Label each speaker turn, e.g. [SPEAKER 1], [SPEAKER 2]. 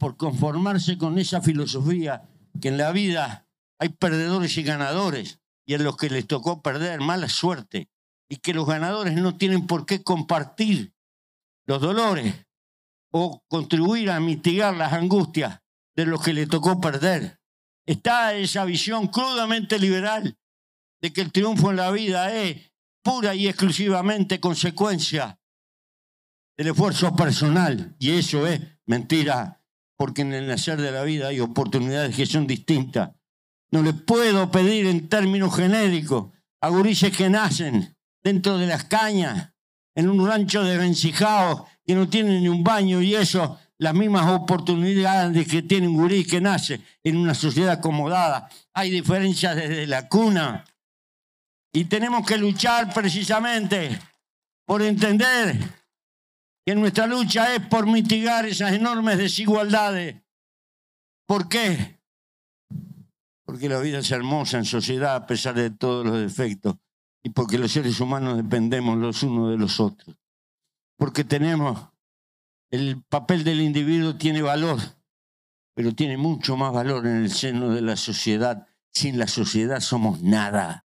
[SPEAKER 1] por conformarse con esa filosofía que en la vida hay perdedores y ganadores, y en los que les tocó perder, mala suerte, y que los ganadores no tienen por qué compartir los dolores o contribuir a mitigar las angustias de los que les tocó perder. Está esa visión crudamente liberal de que el triunfo en la vida es pura y exclusivamente consecuencia del esfuerzo personal. Y eso es mentira, porque en el nacer de la vida hay oportunidades que son distintas. No le puedo pedir en términos genéricos a gurises que nacen dentro de las cañas, en un rancho de vencijados que no tienen ni un baño y eso, las mismas oportunidades que tiene un gurí que nace en una sociedad acomodada. Hay diferencias desde la cuna. Y tenemos que luchar precisamente por entender que nuestra lucha es por mitigar esas enormes desigualdades. ¿Por qué? Porque la vida es hermosa en sociedad a pesar de todos los defectos y porque los seres humanos dependemos los unos de los otros. Porque tenemos, el papel del individuo tiene valor, pero tiene mucho más valor en el seno de la sociedad. Sin la sociedad somos nada.